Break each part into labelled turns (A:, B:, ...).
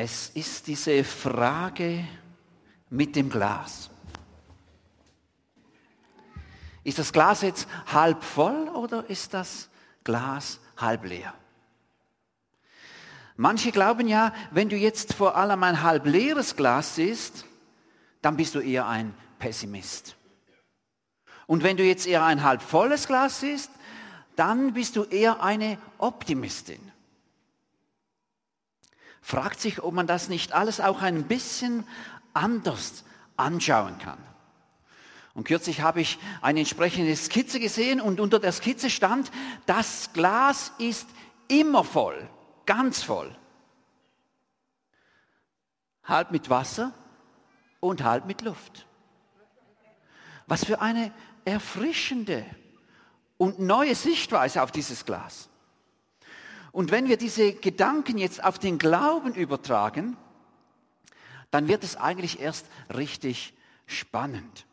A: Es ist diese Frage mit dem Glas. Ist das Glas jetzt halb voll oder ist das Glas halb leer? Manche glauben ja, wenn du jetzt vor allem ein halb leeres Glas siehst, dann bist du eher ein Pessimist. Und wenn du jetzt eher ein halb volles Glas siehst, dann bist du eher eine Optimistin. Fragt sich, ob man das nicht alles auch ein bisschen anders anschauen kann. Und kürzlich habe ich eine entsprechende Skizze gesehen und unter der Skizze stand, das Glas ist immer voll, ganz voll. Halb mit Wasser und halb mit Luft. Was für eine erfrischende und neue Sichtweise auf dieses Glas. Und wenn wir diese Gedanken jetzt auf den Glauben übertragen, dann wird es eigentlich erst richtig spannend.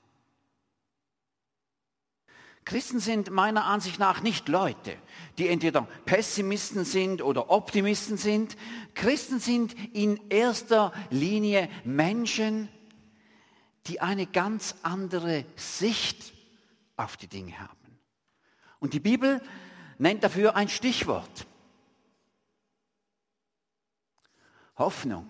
A: Christen sind meiner Ansicht nach nicht Leute, die entweder Pessimisten sind oder Optimisten sind. Christen sind in erster Linie Menschen, die eine ganz andere Sicht auf die Dinge haben. Und die Bibel nennt dafür ein Stichwort. Hoffnung.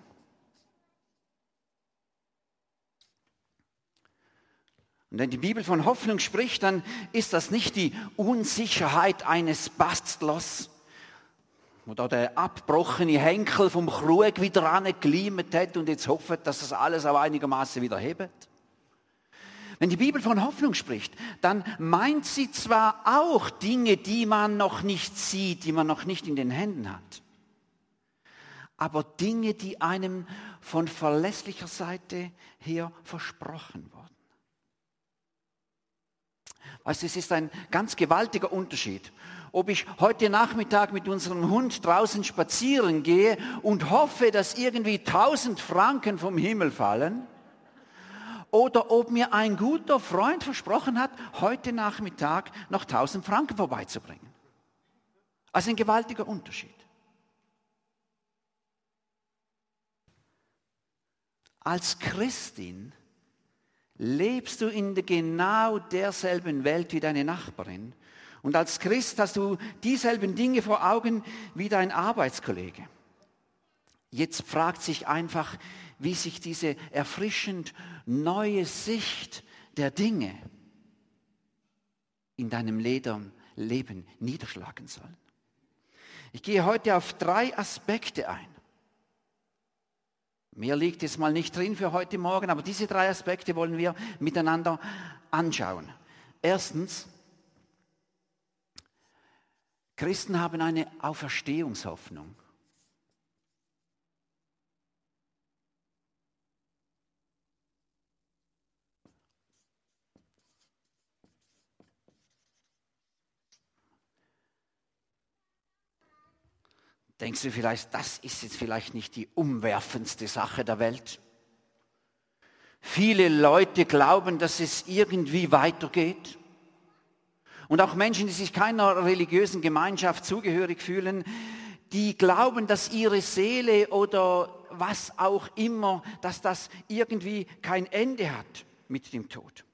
A: Und wenn die Bibel von Hoffnung spricht, dann ist das nicht die Unsicherheit eines Bastlers, wo da der abbrochene Henkel vom Krug wieder angeglimmert hat und jetzt hofft, dass das alles auch einigermaßen wieder hebt. Wenn die Bibel von Hoffnung spricht, dann meint sie zwar auch Dinge, die man noch nicht sieht, die man noch nicht in den Händen hat, aber Dinge, die einem von verlässlicher Seite her versprochen wurden. Weißt du, es ist ein ganz gewaltiger Unterschied, ob ich heute Nachmittag mit unserem Hund draußen spazieren gehe und hoffe, dass irgendwie tausend Franken vom Himmel fallen, oder ob mir ein guter Freund versprochen hat, heute Nachmittag noch tausend Franken vorbeizubringen. Also ein gewaltiger Unterschied. Als Christin lebst du in genau derselben Welt wie deine Nachbarin. Und als Christ hast du dieselben Dinge vor Augen wie dein Arbeitskollege. Jetzt fragt sich einfach, wie sich diese erfrischend neue Sicht der Dinge in deinem Leben niederschlagen soll. Ich gehe heute auf drei Aspekte ein. Mehr liegt jetzt mal nicht drin für heute Morgen, aber diese drei Aspekte wollen wir miteinander anschauen. Erstens, Christen haben eine Auferstehungshoffnung. Denkst du vielleicht, das ist jetzt vielleicht nicht die umwerfendste Sache der Welt? Viele Leute glauben, dass es irgendwie weitergeht. Und auch Menschen, die sich keiner religiösen Gemeinschaft zugehörig fühlen, die glauben, dass ihre Seele oder was auch immer, dass das irgendwie kein Ende hat mit dem Tod.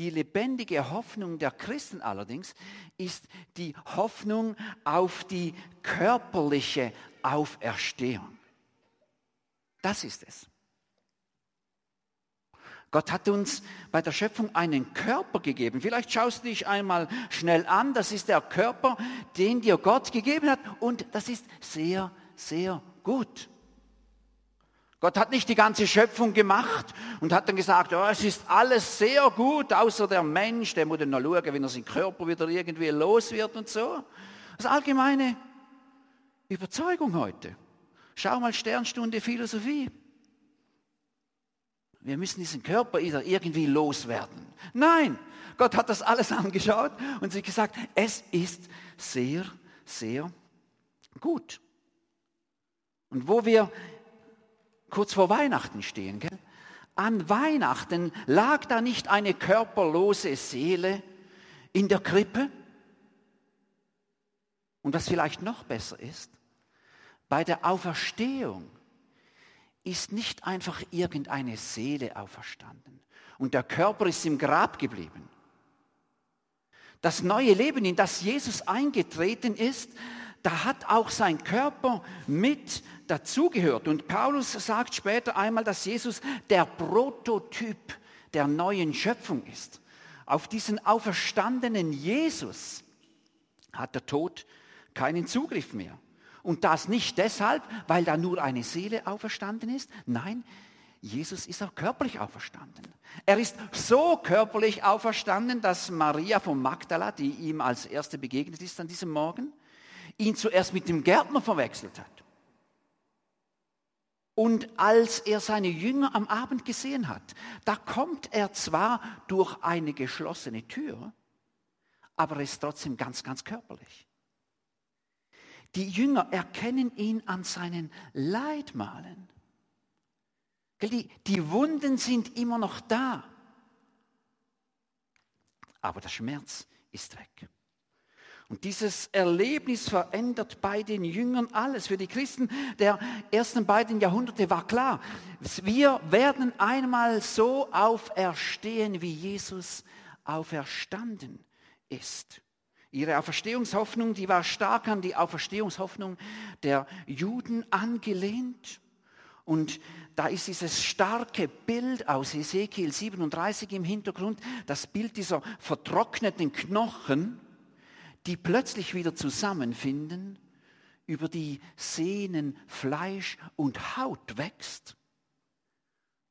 A: Die lebendige Hoffnung der Christen allerdings ist die Hoffnung auf die körperliche Auferstehung. Das ist es. Gott hat uns bei der Schöpfung einen Körper gegeben. Vielleicht schaust du dich einmal schnell an. Das ist der Körper, den dir Gott gegeben hat. Und das ist sehr, sehr gut. Gott hat nicht die ganze Schöpfung gemacht und hat dann gesagt, oh, es ist alles sehr gut, außer der Mensch, der muss dann noch schauen, wenn er seinen Körper wieder irgendwie los wird und so. Das allgemeine Überzeugung heute. Schau mal Sternstunde Philosophie. Wir müssen diesen Körper wieder irgendwie loswerden. Nein, Gott hat das alles angeschaut und sich gesagt, es ist sehr, sehr gut. Und wo wir kurz vor Weihnachten stehen. Gell? An Weihnachten lag da nicht eine körperlose Seele in der Krippe? Und was vielleicht noch besser ist, bei der Auferstehung ist nicht einfach irgendeine Seele auferstanden und der Körper ist im Grab geblieben. Das neue Leben, in das Jesus eingetreten ist, da hat auch sein Körper mit dazugehört. Und Paulus sagt später einmal, dass Jesus der Prototyp der neuen Schöpfung ist. Auf diesen auferstandenen Jesus hat der Tod keinen Zugriff mehr. Und das nicht deshalb, weil da nur eine Seele auferstanden ist. Nein, Jesus ist auch körperlich auferstanden. Er ist so körperlich auferstanden, dass Maria von Magdala, die ihm als erste begegnet ist an diesem Morgen, ihn zuerst mit dem Gärtner verwechselt hat. Und als er seine Jünger am Abend gesehen hat, da kommt er zwar durch eine geschlossene Tür, aber er ist trotzdem ganz, ganz körperlich. Die Jünger erkennen ihn an seinen Leidmalen. Die, die Wunden sind immer noch da, aber der Schmerz ist weg. Und dieses Erlebnis verändert bei den Jüngern alles. Für die Christen der ersten beiden Jahrhunderte war klar, wir werden einmal so auferstehen, wie Jesus auferstanden ist. Ihre Auferstehungshoffnung, die war stark an die Auferstehungshoffnung der Juden angelehnt. Und da ist dieses starke Bild aus Ezekiel 37 im Hintergrund, das Bild dieser vertrockneten Knochen, die plötzlich wieder zusammenfinden, über die Sehnen Fleisch und Haut wächst.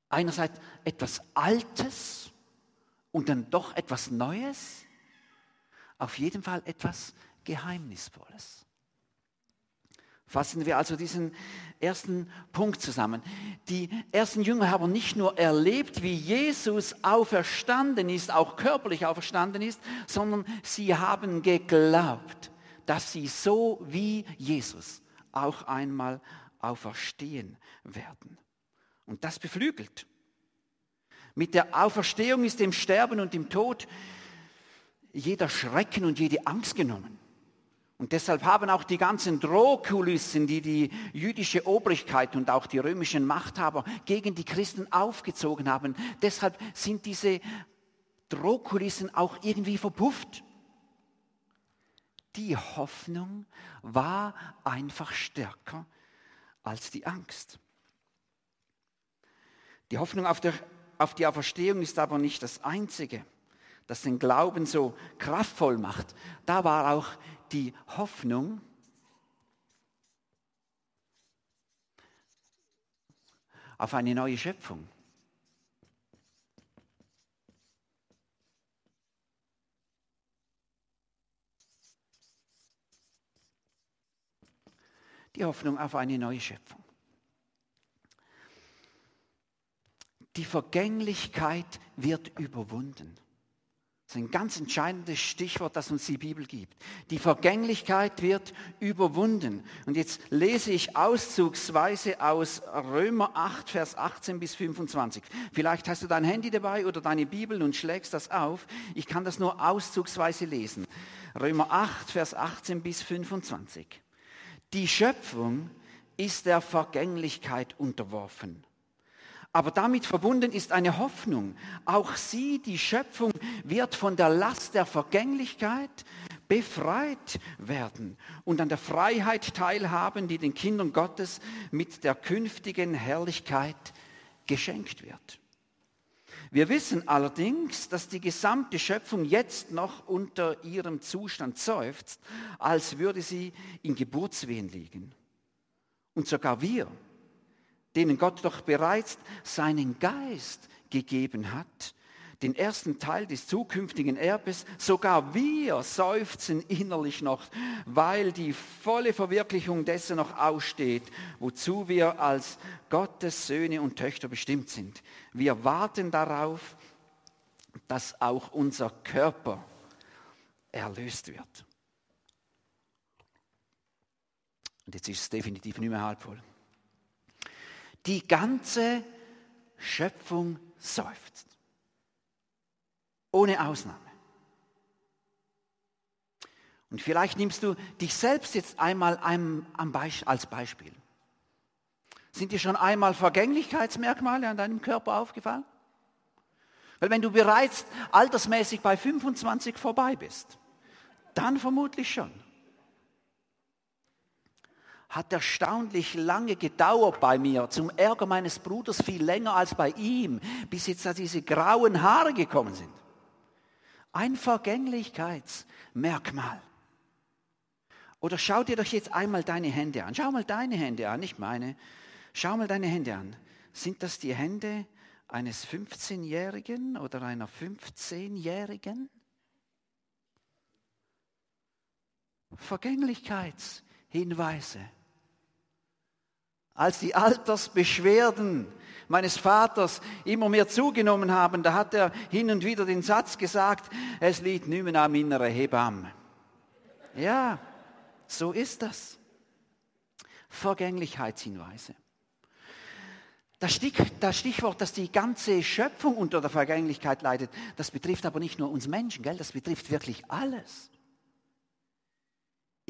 A: Einerseits etwas Altes und dann doch etwas Neues, auf jeden Fall etwas Geheimnisvolles. Fassen wir also diesen ersten Punkt zusammen. Die ersten Jünger haben nicht nur erlebt, wie Jesus auferstanden ist, auch körperlich auferstanden ist, sondern sie haben geglaubt, dass sie so wie Jesus auch einmal auferstehen werden. Und das beflügelt. Mit der Auferstehung ist dem Sterben und dem Tod jeder Schrecken und jede Angst genommen. Und deshalb haben auch die ganzen Drohkulissen, die die jüdische Obrigkeit und auch die römischen Machthaber gegen die Christen aufgezogen haben, deshalb sind diese Drohkulissen auch irgendwie verpufft. Die Hoffnung war einfach stärker als die Angst. Die Hoffnung auf, der, auf die Auferstehung ist aber nicht das Einzige, das den Glauben so kraftvoll macht. Da war auch die Hoffnung, auf eine neue Schöpfung. Die Hoffnung auf eine neue Schöpfung. Die Vergänglichkeit wird überwunden. Das ist ein ganz entscheidendes Stichwort, das uns die Bibel gibt. Die Vergänglichkeit wird überwunden. Und jetzt lese ich auszugsweise aus Römer 8, Vers 18 bis 25. Vielleicht hast du dein Handy dabei oder deine Bibel und schlägst das auf. Ich kann das nur auszugsweise lesen. Römer 8, Vers 18 bis 25. Die Schöpfung ist der Vergänglichkeit unterworfen aber damit verbunden ist eine Hoffnung. Auch sie, die Schöpfung, wird von der Last der Vergänglichkeit befreit werden und an der Freiheit teilhaben, die den Kindern Gottes mit der künftigen Herrlichkeit geschenkt wird. Wir wissen allerdings, dass die gesamte Schöpfung jetzt noch unter ihrem Zustand seufzt, als würde sie in Geburtswehen liegen. Und sogar wir, denen Gott doch bereits seinen Geist gegeben hat, den ersten Teil des zukünftigen Erbes, sogar wir seufzen innerlich noch, weil die volle Verwirklichung dessen noch aussteht, wozu wir als Gottes Söhne und Töchter bestimmt sind. Wir warten darauf, dass auch unser Körper erlöst wird. Und jetzt ist es definitiv nicht mehr halb voll. Die ganze Schöpfung seufzt. Ohne Ausnahme. Und vielleicht nimmst du dich selbst jetzt einmal als Beispiel. Sind dir schon einmal Vergänglichkeitsmerkmale an deinem Körper aufgefallen? Weil wenn du bereits altersmäßig bei 25 vorbei bist, dann vermutlich schon. Hat erstaunlich lange gedauert bei mir, zum Ärger meines Bruders viel länger als bei ihm, bis jetzt da diese grauen Haare gekommen sind. Ein Vergänglichkeitsmerkmal. Oder schau dir doch jetzt einmal deine Hände an. Schau mal deine Hände an, nicht meine. Schau mal deine Hände an. Sind das die Hände eines 15-Jährigen oder einer 15-Jährigen? Vergänglichkeitshinweise. Als die Altersbeschwerden meines Vaters immer mehr zugenommen haben, da hat er hin und wieder den Satz gesagt, es liegt mehr an meiner Hebamme. Ja, so ist das. Vergänglichkeitshinweise. Das Stichwort, dass die ganze Schöpfung unter der Vergänglichkeit leidet, das betrifft aber nicht nur uns Menschen, gell? das betrifft wirklich alles.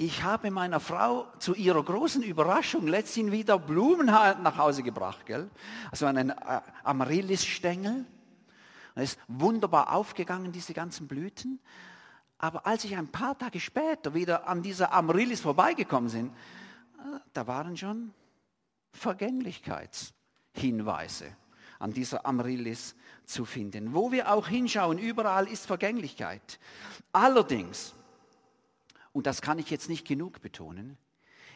A: Ich habe meiner Frau zu ihrer großen Überraschung letztens wieder Blumen nach Hause gebracht. Gell? Also einen äh, Amaryllis-Stängel. Er ist wunderbar aufgegangen, diese ganzen Blüten. Aber als ich ein paar Tage später wieder an dieser Amaryllis vorbeigekommen bin, äh, da waren schon Vergänglichkeits. Hinweise an dieser Amaryllis zu finden. Wo wir auch hinschauen, überall ist Vergänglichkeit. Allerdings, und das kann ich jetzt nicht genug betonen,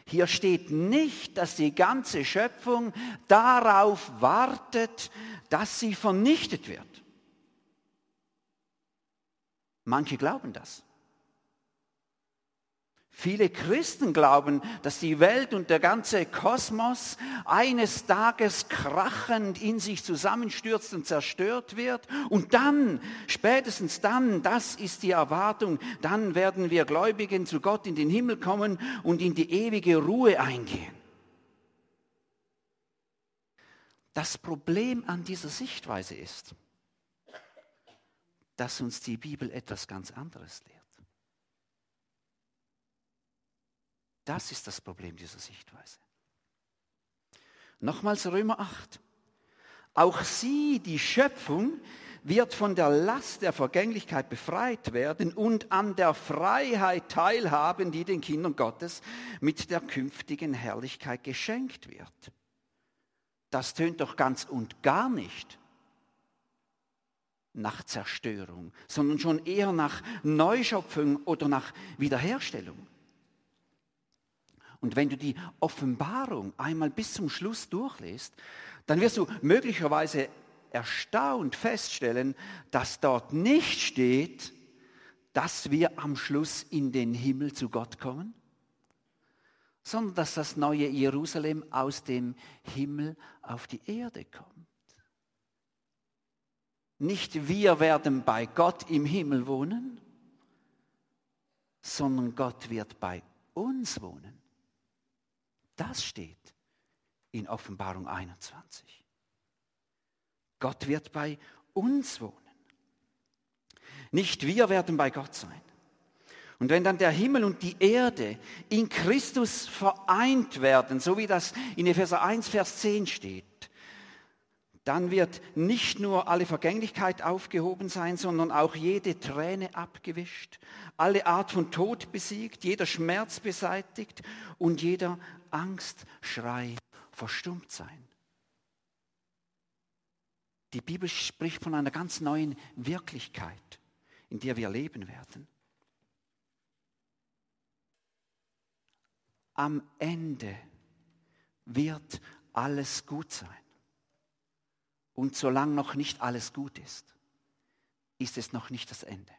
A: hier steht nicht, dass die ganze Schöpfung darauf wartet, dass sie vernichtet wird. Manche glauben das. Viele Christen glauben, dass die Welt und der ganze Kosmos eines Tages krachend in sich zusammenstürzt und zerstört wird. Und dann, spätestens dann, das ist die Erwartung, dann werden wir Gläubigen zu Gott in den Himmel kommen und in die ewige Ruhe eingehen. Das Problem an dieser Sichtweise ist, dass uns die Bibel etwas ganz anderes lehrt. Das ist das Problem dieser Sichtweise. Nochmals Römer 8. Auch sie, die Schöpfung, wird von der Last der Vergänglichkeit befreit werden und an der Freiheit teilhaben, die den Kindern Gottes mit der künftigen Herrlichkeit geschenkt wird. Das tönt doch ganz und gar nicht nach Zerstörung, sondern schon eher nach Neuschöpfung oder nach Wiederherstellung. Und wenn du die Offenbarung einmal bis zum Schluss durchliest, dann wirst du möglicherweise erstaunt feststellen, dass dort nicht steht, dass wir am Schluss in den Himmel zu Gott kommen, sondern dass das neue Jerusalem aus dem Himmel auf die Erde kommt. Nicht wir werden bei Gott im Himmel wohnen, sondern Gott wird bei uns wohnen. Das steht in Offenbarung 21. Gott wird bei uns wohnen. Nicht wir werden bei Gott sein. Und wenn dann der Himmel und die Erde in Christus vereint werden, so wie das in Epheser 1, Vers 10 steht, dann wird nicht nur alle Vergänglichkeit aufgehoben sein, sondern auch jede Träne abgewischt, alle Art von Tod besiegt, jeder Schmerz beseitigt und jeder Angstschrei verstummt sein. Die Bibel spricht von einer ganz neuen Wirklichkeit, in der wir leben werden. Am Ende wird alles gut sein. Und solange noch nicht alles gut ist, ist es noch nicht das Ende.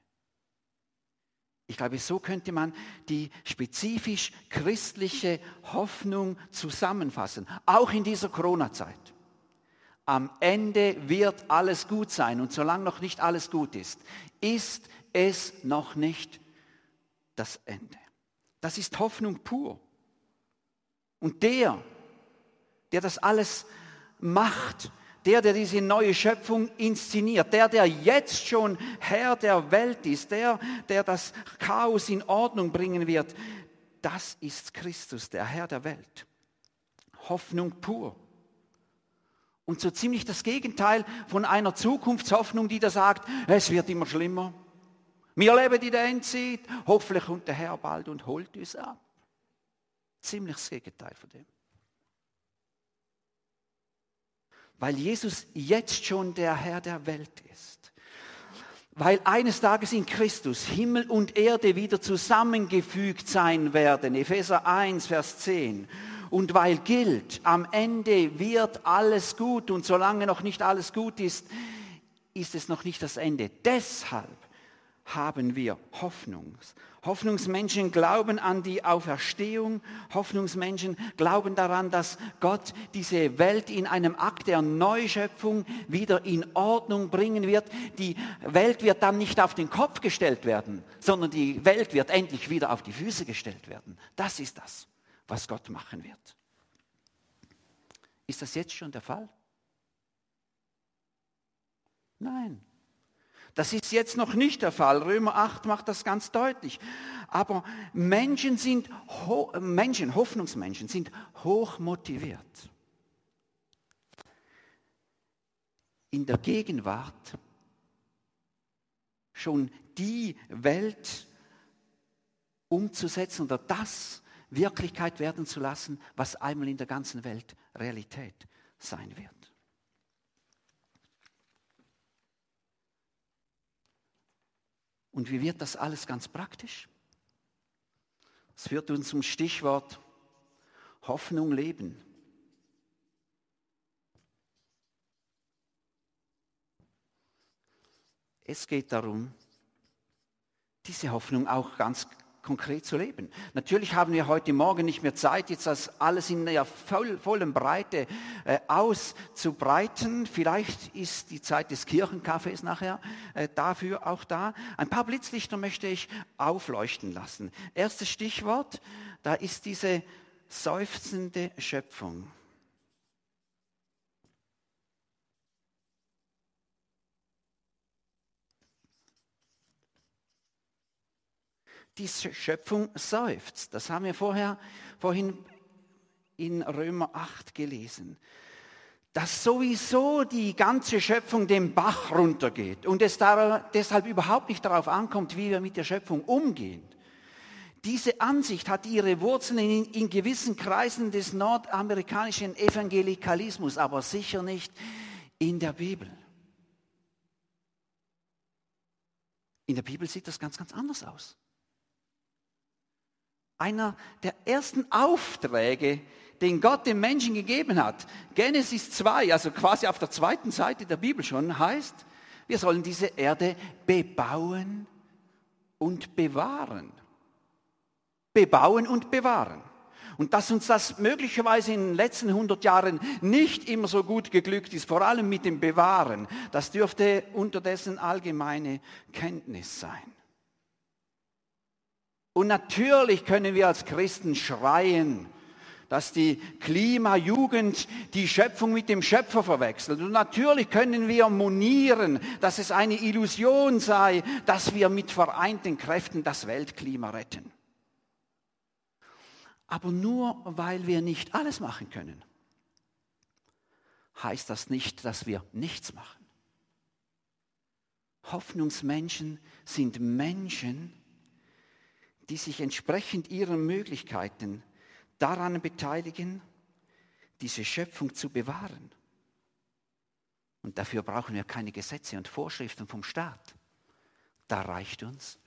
A: Ich glaube, so könnte man die spezifisch christliche Hoffnung zusammenfassen, auch in dieser Corona-Zeit. Am Ende wird alles gut sein und solange noch nicht alles gut ist, ist es noch nicht das Ende. Das ist Hoffnung pur. Und der, der das alles macht, der, der diese neue Schöpfung inszeniert, der, der jetzt schon Herr der Welt ist, der, der das Chaos in Ordnung bringen wird, das ist Christus, der Herr der Welt. Hoffnung pur. Und so ziemlich das Gegenteil von einer Zukunftshoffnung, die da sagt, es wird immer schlimmer. Wir leben in der Endzeit, hoffentlich kommt der Herr bald und holt uns ab. Ziemlich das Gegenteil von dem. Weil Jesus jetzt schon der Herr der Welt ist. Weil eines Tages in Christus Himmel und Erde wieder zusammengefügt sein werden. Epheser 1, Vers 10. Und weil gilt, am Ende wird alles gut und solange noch nicht alles gut ist, ist es noch nicht das Ende. Deshalb haben wir Hoffnung. Hoffnungsmenschen glauben an die Auferstehung. Hoffnungsmenschen glauben daran, dass Gott diese Welt in einem Akt der Neuschöpfung wieder in Ordnung bringen wird. Die Welt wird dann nicht auf den Kopf gestellt werden, sondern die Welt wird endlich wieder auf die Füße gestellt werden. Das ist das, was Gott machen wird. Ist das jetzt schon der Fall? Nein, das ist jetzt noch nicht der Fall. Römer 8 macht das ganz deutlich. Aber Menschen sind, Menschen, Hoffnungsmenschen sind hoch motiviert. In der Gegenwart schon die Welt umzusetzen oder das Wirklichkeit werden zu lassen, was einmal in der ganzen Welt Realität sein wird. Und wie wird das alles ganz praktisch? Es führt uns zum Stichwort Hoffnung leben. Es geht darum, diese Hoffnung auch ganz konkret zu leben. Natürlich haben wir heute Morgen nicht mehr Zeit, jetzt das alles in der voll, vollen Breite äh, auszubreiten. Vielleicht ist die Zeit des Kirchenkaffees nachher äh, dafür auch da. Ein paar Blitzlichter möchte ich aufleuchten lassen. Erstes Stichwort, da ist diese seufzende Schöpfung. Die Schöpfung seufzt. Das haben wir vorher, vorhin in Römer 8 gelesen. Dass sowieso die ganze Schöpfung den Bach runtergeht und es deshalb überhaupt nicht darauf ankommt, wie wir mit der Schöpfung umgehen. Diese Ansicht hat ihre Wurzeln in, in gewissen Kreisen des nordamerikanischen Evangelikalismus, aber sicher nicht in der Bibel. In der Bibel sieht das ganz, ganz anders aus einer der ersten Aufträge, den Gott dem Menschen gegeben hat. Genesis 2, also quasi auf der zweiten Seite der Bibel schon, heißt, wir sollen diese Erde bebauen und bewahren. Bebauen und bewahren. Und dass uns das möglicherweise in den letzten 100 Jahren nicht immer so gut geglückt ist, vor allem mit dem Bewahren, das dürfte unterdessen allgemeine Kenntnis sein. Und natürlich können wir als Christen schreien, dass die Klimajugend die Schöpfung mit dem Schöpfer verwechselt. Und natürlich können wir monieren, dass es eine Illusion sei, dass wir mit vereinten Kräften das Weltklima retten. Aber nur weil wir nicht alles machen können, heißt das nicht, dass wir nichts machen. Hoffnungsmenschen sind Menschen, die sich entsprechend ihrer Möglichkeiten daran beteiligen, diese Schöpfung zu bewahren. Und dafür brauchen wir keine Gesetze und Vorschriften vom Staat. Da reicht uns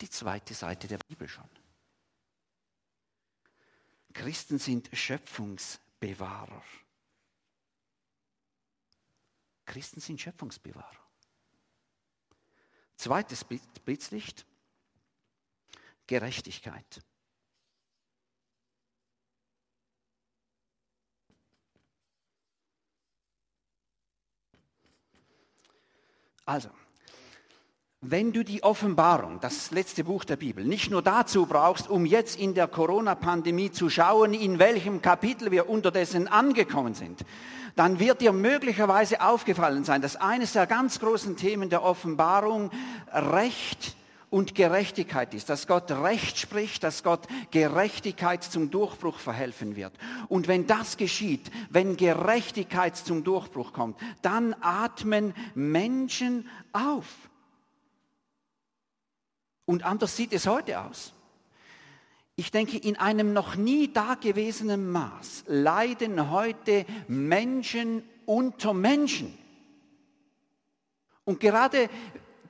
A: die zweite Seite der Bibel schon. Christen sind Schöpfungsbewahrer. Christen sind Schöpfungsbewahrer. Zweites Blitzlicht. Gerechtigkeit. Also, wenn du die Offenbarung, das letzte Buch der Bibel, nicht nur dazu brauchst, um jetzt in der Corona-Pandemie zu schauen, in welchem Kapitel wir unterdessen angekommen sind, dann wird dir möglicherweise aufgefallen sein, dass eines der ganz großen Themen der Offenbarung Recht und Gerechtigkeit ist, dass Gott Recht spricht, dass Gott Gerechtigkeit zum Durchbruch verhelfen wird. Und wenn das geschieht, wenn Gerechtigkeit zum Durchbruch kommt, dann atmen Menschen auf. Und anders sieht es heute aus. Ich denke, in einem noch nie dagewesenen Maß leiden heute Menschen unter Menschen. Und gerade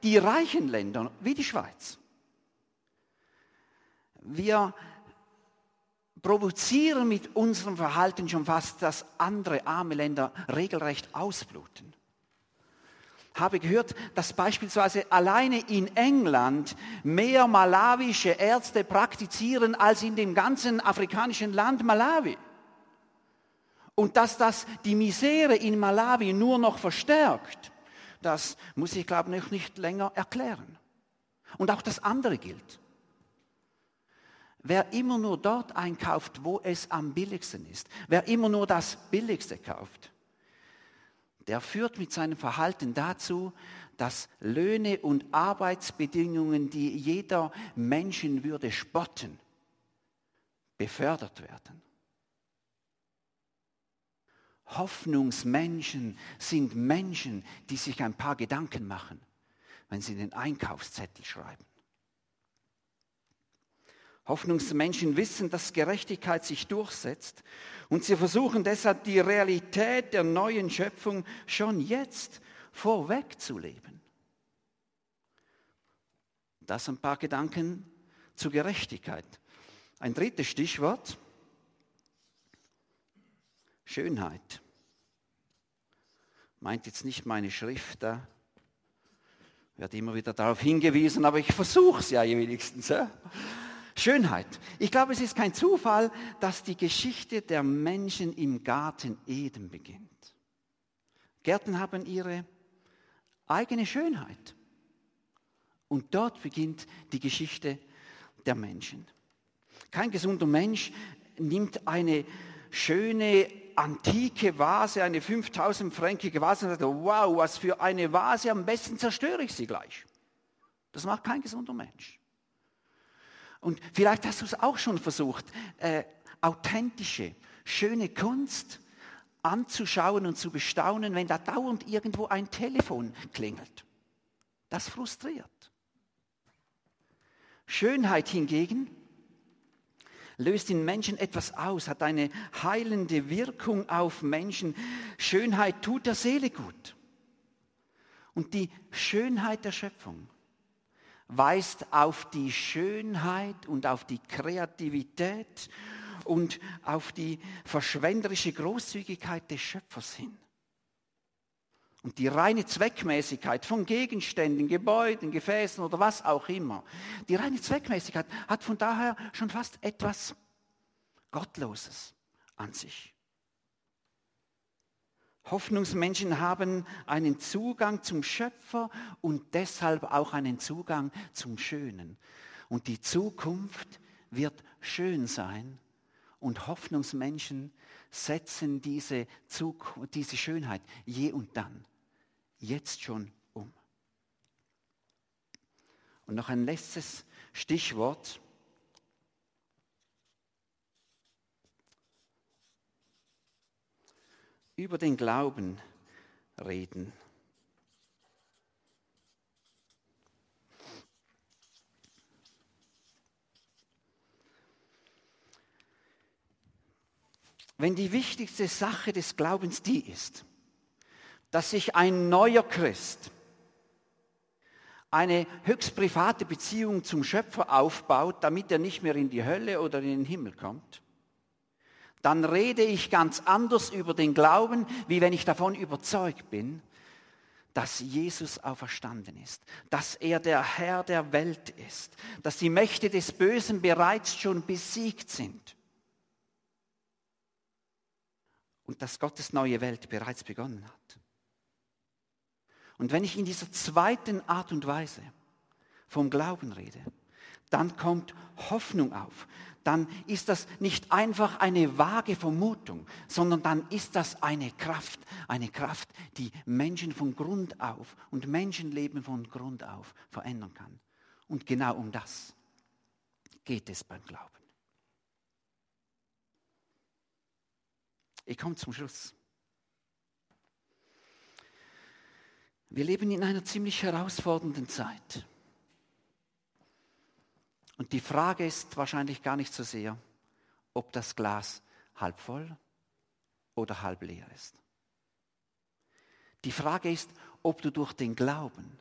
A: die reichen Länder, wie die Schweiz, wir provozieren mit unserem Verhalten schon fast, dass andere arme Länder regelrecht ausbluten. Habe gehört, dass beispielsweise alleine in England mehr malawische Ärzte praktizieren als in dem ganzen afrikanischen Land Malawi. Und dass das die Misere in Malawi nur noch verstärkt das muss ich, glaube ich, nicht länger erklären. Und auch das andere gilt. Wer immer nur dort einkauft, wo es am billigsten ist, wer immer nur das Billigste kauft, der führt mit seinem Verhalten dazu, dass Löhne und Arbeitsbedingungen, die jeder Menschenwürde spotten, befördert werden. Hoffnungsmenschen sind Menschen, die sich ein paar Gedanken machen, wenn sie den Einkaufszettel schreiben. Hoffnungsmenschen wissen, dass Gerechtigkeit sich durchsetzt und sie versuchen deshalb die Realität der neuen Schöpfung schon jetzt vorwegzuleben. Das ein paar Gedanken zur Gerechtigkeit. Ein drittes Stichwort, Schönheit. Meint jetzt nicht meine Schrift da. Werde immer wieder darauf hingewiesen, aber ich versuche es ja wenigstens. Ja? Schönheit. Ich glaube, es ist kein Zufall, dass die Geschichte der Menschen im Garten Eden beginnt. Gärten haben ihre eigene Schönheit. Und dort beginnt die Geschichte der Menschen. Kein gesunder Mensch nimmt eine schöne antike Vase, eine 5000 fränkige Vase und sagt, wow, was für eine Vase, am besten zerstöre ich sie gleich. Das macht kein gesunder Mensch. Und vielleicht hast du es auch schon versucht, äh, authentische, schöne Kunst anzuschauen und zu bestaunen, wenn da dauernd irgendwo ein Telefon klingelt. Das frustriert. Schönheit hingegen löst in Menschen etwas aus, hat eine heilende Wirkung auf Menschen. Schönheit tut der Seele gut. Und die Schönheit der Schöpfung weist auf die Schönheit und auf die Kreativität und auf die verschwenderische Großzügigkeit des Schöpfers hin. Und die reine Zweckmäßigkeit von Gegenständen, Gebäuden, Gefäßen oder was auch immer, die reine Zweckmäßigkeit hat von daher schon fast etwas Gottloses an sich. Hoffnungsmenschen haben einen Zugang zum Schöpfer und deshalb auch einen Zugang zum Schönen. Und die Zukunft wird schön sein und Hoffnungsmenschen setzen diese, Zug diese Schönheit je und dann jetzt schon um. Und noch ein letztes Stichwort. Über den Glauben reden. Wenn die wichtigste Sache des Glaubens die ist, dass sich ein neuer Christ eine höchst private Beziehung zum Schöpfer aufbaut, damit er nicht mehr in die Hölle oder in den Himmel kommt, dann rede ich ganz anders über den Glauben, wie wenn ich davon überzeugt bin, dass Jesus auferstanden ist, dass er der Herr der Welt ist, dass die Mächte des Bösen bereits schon besiegt sind und dass Gottes neue Welt bereits begonnen hat. Und wenn ich in dieser zweiten Art und Weise vom Glauben rede, dann kommt Hoffnung auf. Dann ist das nicht einfach eine vage Vermutung, sondern dann ist das eine Kraft, eine Kraft, die Menschen von Grund auf und Menschenleben von Grund auf verändern kann. Und genau um das geht es beim Glauben. Ich komme zum Schluss. Wir leben in einer ziemlich herausfordernden Zeit. Und die Frage ist wahrscheinlich gar nicht so sehr, ob das Glas halb voll oder halb leer ist. Die Frage ist, ob du durch den Glauben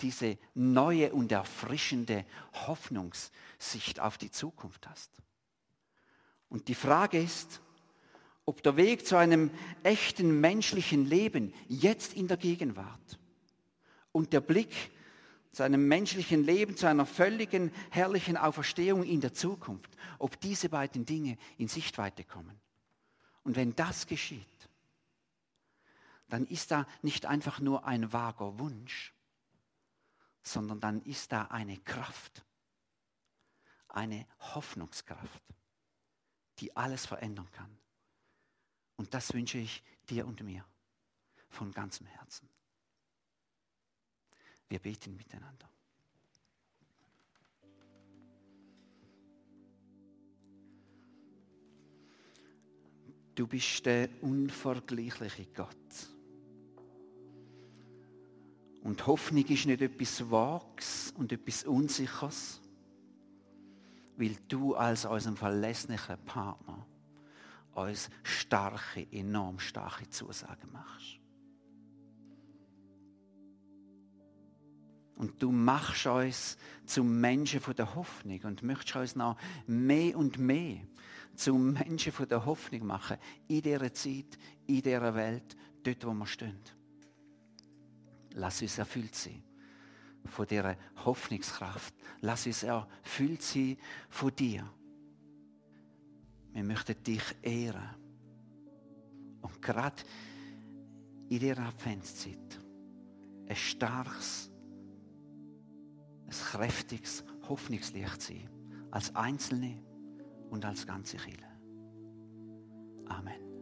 A: diese neue und erfrischende Hoffnungssicht auf die Zukunft hast. Und die Frage ist, ob der Weg zu einem echten menschlichen Leben jetzt in der Gegenwart und der Blick zu einem menschlichen Leben, zu einer völligen herrlichen Auferstehung in der Zukunft, ob diese beiden Dinge in Sichtweite kommen. Und wenn das geschieht, dann ist da nicht einfach nur ein vager Wunsch, sondern dann ist da eine Kraft, eine Hoffnungskraft, die alles verändern kann. Und das wünsche ich dir und mir von ganzem Herzen. Wir beten miteinander. Du bist der unvergleichliche Gott. Und Hoffnung ist nicht etwas Vages und etwas Unsicheres, weil du als unserem verlässlichen Partner uns starke, enorm starke Zusagen machst. Und du machst uns zum Menschen von der Hoffnung und möchtest uns noch mehr und mehr zum Menschen von der Hoffnung machen in dieser Zeit, in dieser Welt, dort, wo wir stehen. Lass uns erfüllt sein von dieser Hoffnungskraft. Lass uns erfüllt sein von dir. Wir möchten dich ehren. Und gerade in dieser Adventszeit ein starkes, ein kräftiges Hoffnungslicht sein. Als Einzelne und als ganze Kirche. Amen.